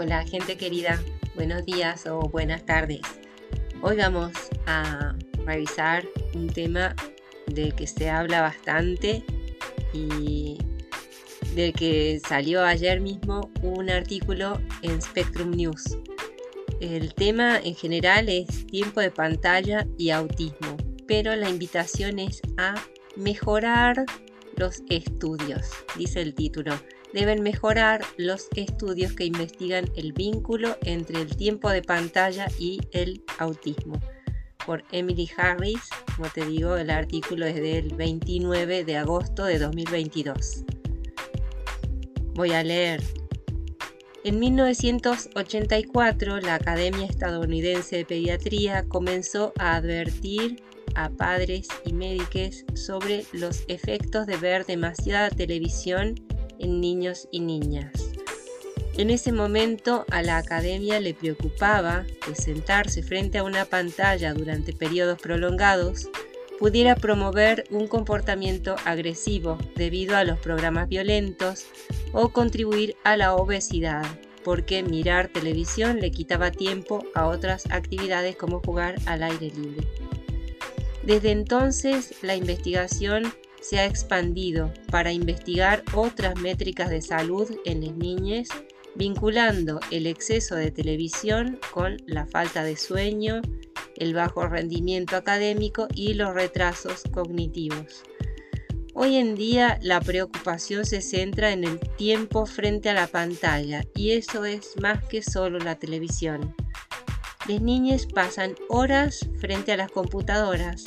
Hola gente querida, buenos días o buenas tardes. Hoy vamos a revisar un tema del que se habla bastante y del que salió ayer mismo un artículo en Spectrum News. El tema en general es tiempo de pantalla y autismo, pero la invitación es a mejorar los estudios, dice el título deben mejorar los estudios que investigan el vínculo entre el tiempo de pantalla y el autismo. Por Emily Harris, como te digo, el artículo es del 29 de agosto de 2022. Voy a leer. En 1984, la Academia Estadounidense de Pediatría comenzó a advertir a padres y médicos sobre los efectos de ver demasiada televisión en niños y niñas. En ese momento a la academia le preocupaba que sentarse frente a una pantalla durante periodos prolongados pudiera promover un comportamiento agresivo debido a los programas violentos o contribuir a la obesidad, porque mirar televisión le quitaba tiempo a otras actividades como jugar al aire libre. Desde entonces la investigación se ha expandido para investigar otras métricas de salud en las niñas, vinculando el exceso de televisión con la falta de sueño, el bajo rendimiento académico y los retrasos cognitivos. Hoy en día la preocupación se centra en el tiempo frente a la pantalla y eso es más que solo la televisión. Las niñas pasan horas frente a las computadoras,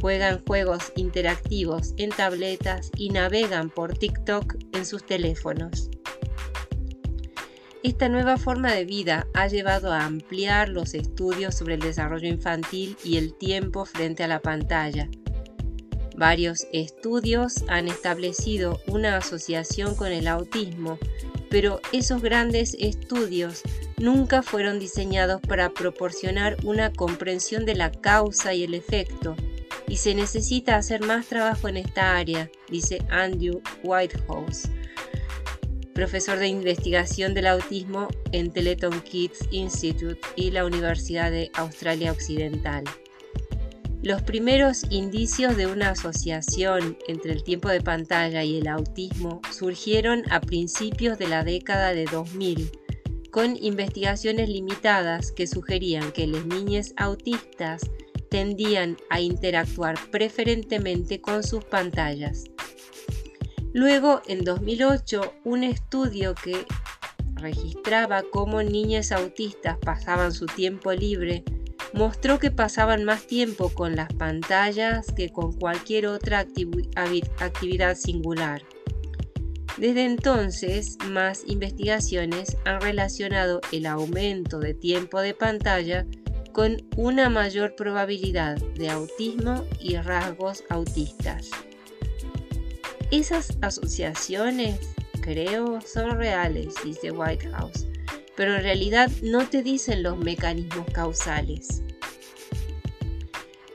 juegan juegos interactivos en tabletas y navegan por TikTok en sus teléfonos. Esta nueva forma de vida ha llevado a ampliar los estudios sobre el desarrollo infantil y el tiempo frente a la pantalla. Varios estudios han establecido una asociación con el autismo, pero esos grandes estudios nunca fueron diseñados para proporcionar una comprensión de la causa y el efecto y se necesita hacer más trabajo en esta área, dice Andrew Whitehouse, profesor de investigación del autismo en Teleton Kids Institute y la Universidad de Australia Occidental. Los primeros indicios de una asociación entre el tiempo de pantalla y el autismo surgieron a principios de la década de 2000, con investigaciones limitadas que sugerían que las niñas autistas tendían a interactuar preferentemente con sus pantallas. Luego, en 2008, un estudio que registraba cómo niñas autistas pasaban su tiempo libre mostró que pasaban más tiempo con las pantallas que con cualquier otra actividad singular. Desde entonces, más investigaciones han relacionado el aumento de tiempo de pantalla con una mayor probabilidad de autismo y rasgos autistas. Esas asociaciones, creo, son reales, dice Whitehouse, pero en realidad no te dicen los mecanismos causales.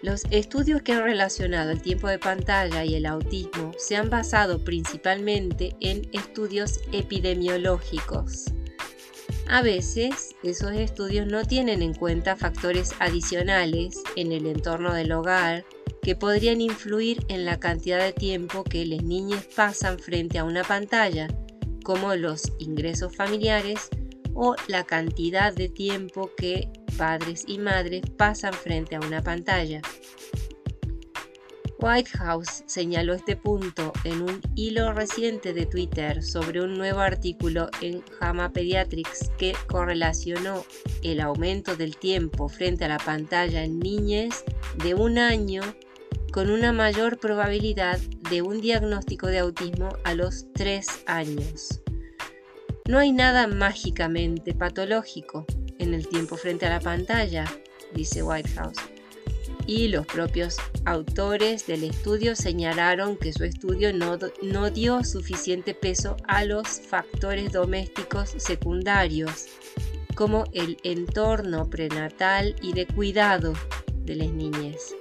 Los estudios que han relacionado el tiempo de pantalla y el autismo se han basado principalmente en estudios epidemiológicos. A veces, esos estudios no tienen en cuenta factores adicionales en el entorno del hogar que podrían influir en la cantidad de tiempo que las niñas pasan frente a una pantalla, como los ingresos familiares o la cantidad de tiempo que padres y madres pasan frente a una pantalla. Whitehouse señaló este punto en un hilo reciente de Twitter sobre un nuevo artículo en JAMA Pediatrics que correlacionó el aumento del tiempo frente a la pantalla en niñas de un año con una mayor probabilidad de un diagnóstico de autismo a los 3 años. No hay nada mágicamente patológico en el tiempo frente a la pantalla, dice Whitehouse y los propios autores del estudio señalaron que su estudio no, no, dio suficiente peso a los factores domésticos secundarios, como el entorno prenatal y de cuidado de las niñas.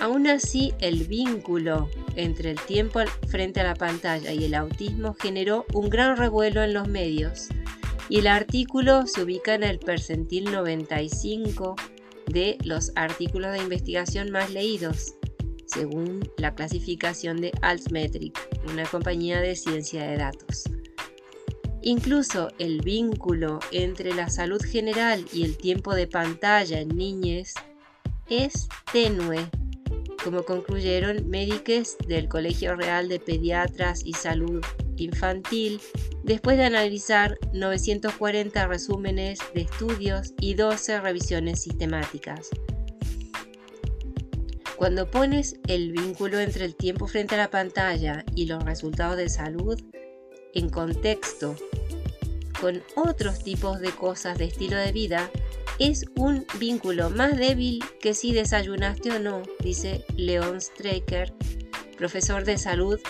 Aún así, el vínculo entre el tiempo frente a la pantalla y el autismo generó un gran revuelo en los medios y el artículo se ubica en el percentil 95 de los artículos de investigación más leídos, según la clasificación de Altmetric, una compañía de ciencia de datos. Incluso el vínculo entre la salud general y el tiempo de pantalla en niñez es tenue, como concluyeron médicos del Colegio Real de Pediatras y Salud Infantil después de analizar 940 resúmenes de estudios y 12 revisiones sistemáticas. Cuando pones el vínculo entre el tiempo frente a la pantalla y los resultados de salud en contexto con otros tipos de cosas de estilo de vida, es un vínculo más débil que si desayunaste o no, dice Leon Straker, profesor de salud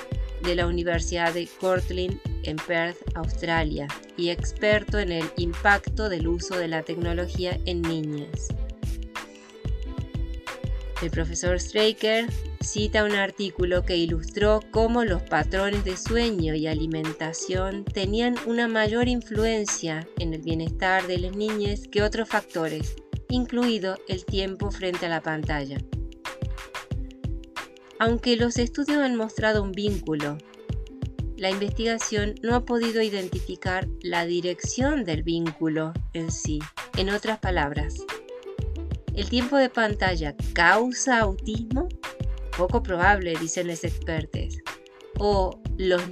de la Universidad de Cortland en Perth, Australia, y experto en el impacto del uso de la tecnología en niñas. El profesor Straker cita un artículo que ilustró cómo los patrones de sueño y alimentación tenían una mayor influencia en el bienestar de las niñas que otros factores, incluido el tiempo frente a la pantalla. Aunque los estudios han mostrado un vínculo, la investigación no ha podido identificar la dirección del vínculo en sí. En otras palabras, ¿el tiempo de pantalla causa autismo? Poco probable, dicen los expertos. O los,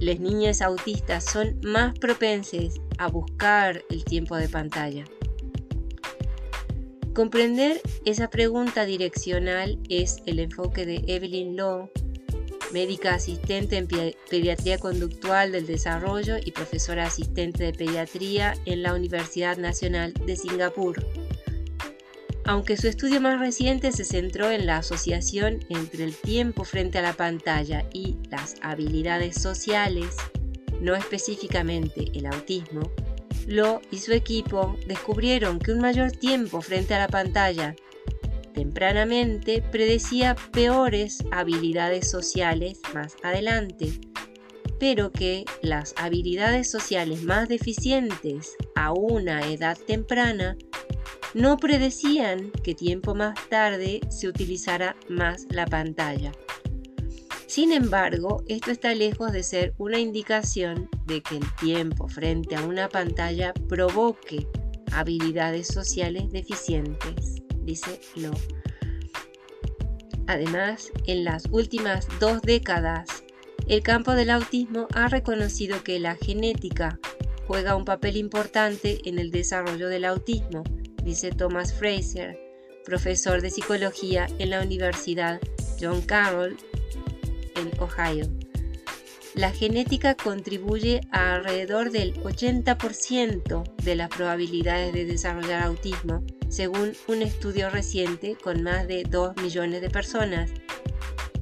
las niñas autistas son más propenses a buscar el tiempo de pantalla. Comprender esa pregunta direccional es el enfoque de Evelyn Law, médica asistente en pediatría conductual del desarrollo y profesora asistente de pediatría en la Universidad Nacional de Singapur. Aunque su estudio más reciente se centró en la asociación entre el tiempo frente a la pantalla y las habilidades sociales, no específicamente el autismo, lo y su equipo descubrieron que un mayor tiempo frente a la pantalla tempranamente predecía peores habilidades sociales más adelante, pero que las habilidades sociales más deficientes a una edad temprana no predecían que tiempo más tarde se utilizara más la pantalla. Sin embargo, esto está lejos de ser una indicación de que el tiempo frente a una pantalla provoque habilidades sociales deficientes, dice Lo. Además, en las últimas dos décadas, el campo del autismo ha reconocido que la genética juega un papel importante en el desarrollo del autismo, dice Thomas Fraser, profesor de psicología en la Universidad John Carroll en Ohio. La genética contribuye a alrededor del 80% de las probabilidades de desarrollar autismo, según un estudio reciente con más de 2 millones de personas,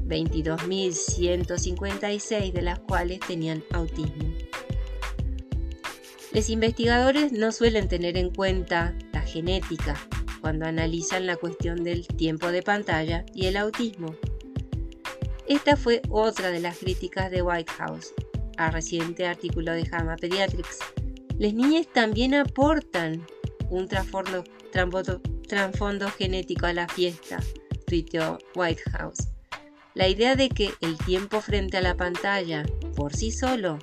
22.156 de las cuales tenían autismo. Los investigadores no suelen tener en cuenta la genética cuando analizan la cuestión del tiempo de pantalla y el autismo, esta fue otra de las críticas de White House al reciente artículo de JAMA Pediatrics. Las niñas también aportan un trasfondo, genético a la fiesta, tuiteó White House. La idea de que el tiempo frente a la pantalla, por sí solo,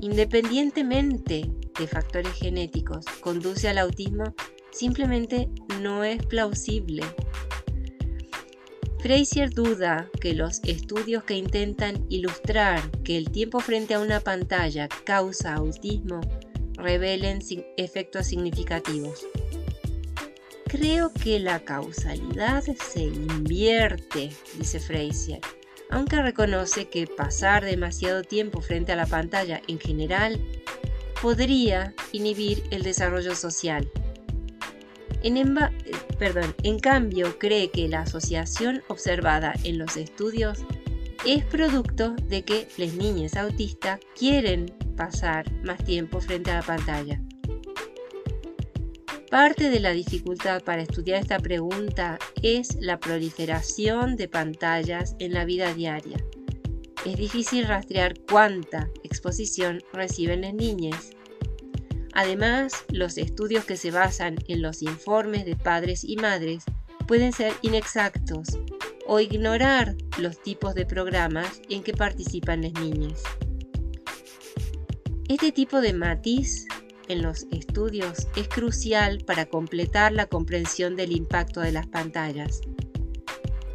independientemente de factores genéticos, conduce al autismo simplemente no es plausible. Frazier duda que los estudios que intentan ilustrar que el tiempo frente a una pantalla causa autismo revelen efectos significativos. Creo que la causalidad se invierte, dice Frazier, aunque reconoce que pasar demasiado tiempo frente a la pantalla en general podría inhibir el desarrollo social. En, cambio, cree que la asociación observada en los estudios es producto de que las niñas autistas quieren pasar más tiempo frente a la pantalla. Parte de la dificultad para estudiar esta pregunta es la proliferación de pantallas en la vida diaria. Es difícil rastrear cuánta exposición reciben las niñas Además, los estudios que se basan en los informes de padres y madres pueden ser inexactos o ignorar los tipos de programas en que participan las niñas. Este tipo de matiz en los estudios es crucial para completar la comprensión del impacto de las pantallas.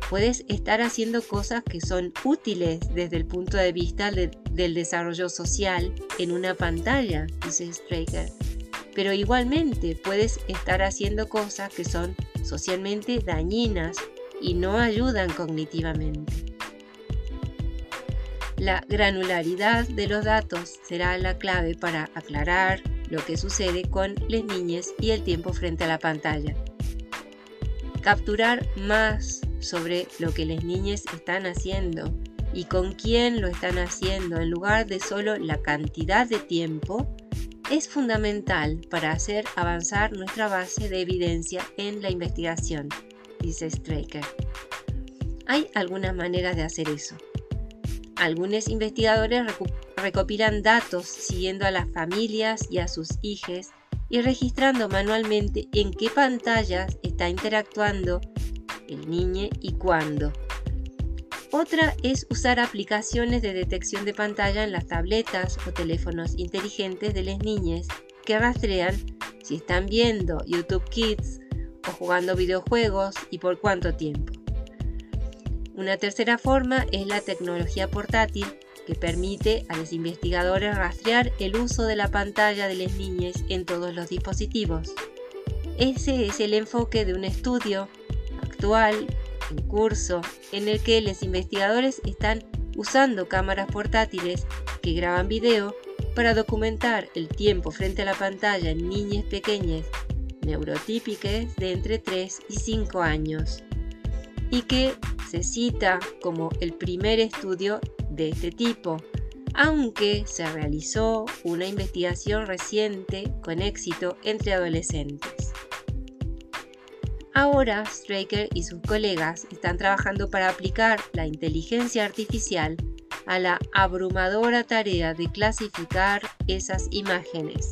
Puedes estar haciendo cosas que son útiles desde el punto de vista del desarrollo social en una pantalla, dice Straker, pero igualmente puedes estar haciendo cosas que son socialmente dañinas y no ayudan cognitivamente. La granularidad de los datos será la clave para aclarar lo que sucede con las niñas y el tiempo frente a la pantalla. Capturar más sobre lo que las niñas están haciendo y con quién lo están haciendo en lugar de solo la cantidad de tiempo es fundamental para hacer avanzar nuestra base de evidencia en la investigación, dice Straker. Hay algunas maneras de hacer eso. Algunos investigadores recopilan datos siguiendo a las familias y a sus hijos y registrando manualmente en qué pantallas está interactuando el niño y cuándo. Otra es usar aplicaciones de detección de pantalla en las tabletas o teléfonos inteligentes de las niñas que rastrean si están viendo YouTube Kids o jugando videojuegos y por cuánto tiempo. Una tercera forma es la tecnología portátil que permite a los investigadores rastrear el uso de la pantalla de las niñas en todos los dispositivos. Ese es el enfoque de un estudio actual en curso en el que los investigadores están usando cámaras portátiles que graban video para documentar el tiempo frente a la pantalla en niñas pequeñas neurotípicas de entre 3 y 5 años y que se cita como el primer estudio de este tipo, aunque se realizó una investigación reciente con éxito entre adolescentes. Ahora, Straker y sus colegas están trabajando para aplicar la inteligencia artificial a la abrumadora tarea de clasificar esas imágenes.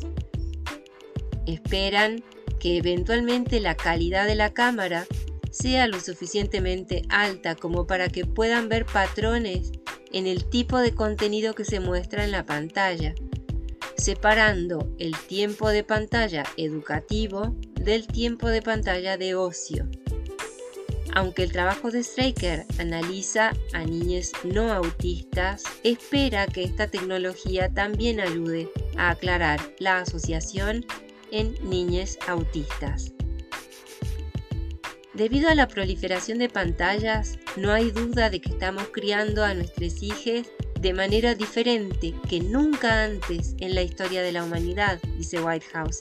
Esperan que eventualmente la calidad de la cámara sea lo suficientemente alta como para que puedan ver patrones en el tipo de contenido que se muestra en la pantalla, separando el tiempo de pantalla educativo del tiempo de pantalla de ocio. Aunque el trabajo de Straker analiza a niños no autistas, espera que esta tecnología también ayude a aclarar la asociación en niños autistas. Debido a la proliferación de pantallas, no hay duda de que estamos criando a nuestros hijos de manera diferente que nunca antes en la historia de la humanidad, dice Whitehouse.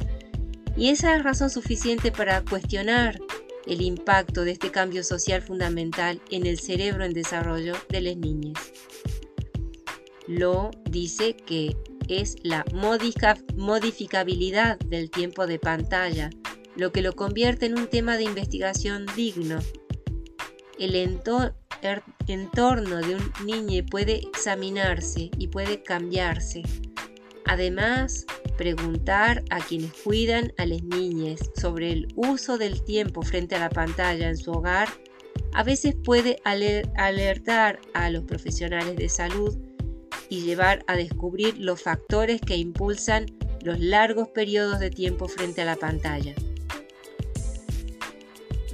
Y esa es razón suficiente para cuestionar el impacto de este cambio social fundamental en el cerebro en desarrollo de las niñas. Lo dice que es la modificabilidad del tiempo de pantalla, lo que lo convierte en un tema de investigación digno. El entorno de un niño puede examinarse y puede cambiarse. Además, preguntar a quienes cuidan a las niñas sobre el uso del tiempo frente a la pantalla en su hogar a veces puede alertar a los profesionales de salud y llevar a descubrir los factores que impulsan los largos periodos de tiempo frente a la pantalla.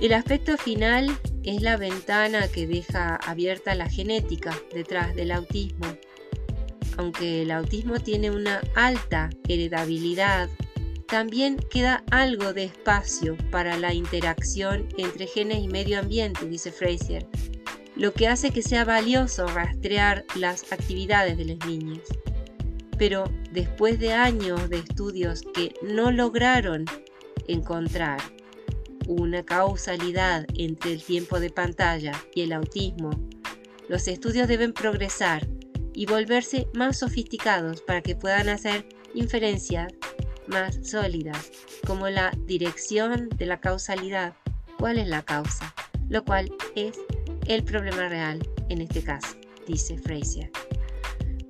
El aspecto final es la ventana que deja abierta la genética detrás del autismo aunque el autismo tiene una alta heredabilidad, también queda algo de espacio para la interacción entre genes y medio ambiente, dice Fraser, lo que hace que sea valioso rastrear las actividades de las niñas. Pero después de años de estudios que no lograron encontrar una causalidad entre el tiempo de pantalla y el autismo, los estudios deben progresar y volverse más sofisticados para que puedan hacer inferencias más sólidas, como la dirección de la causalidad, cuál es la causa, lo cual es el problema real en este caso, dice Fraser.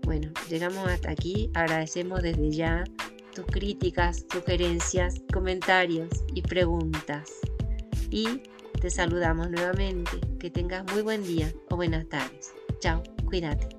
Bueno, llegamos hasta aquí, agradecemos desde ya tus críticas, sugerencias, comentarios y preguntas. Y te saludamos nuevamente. Que tengas muy buen día o buenas tardes. Chao, cuídate.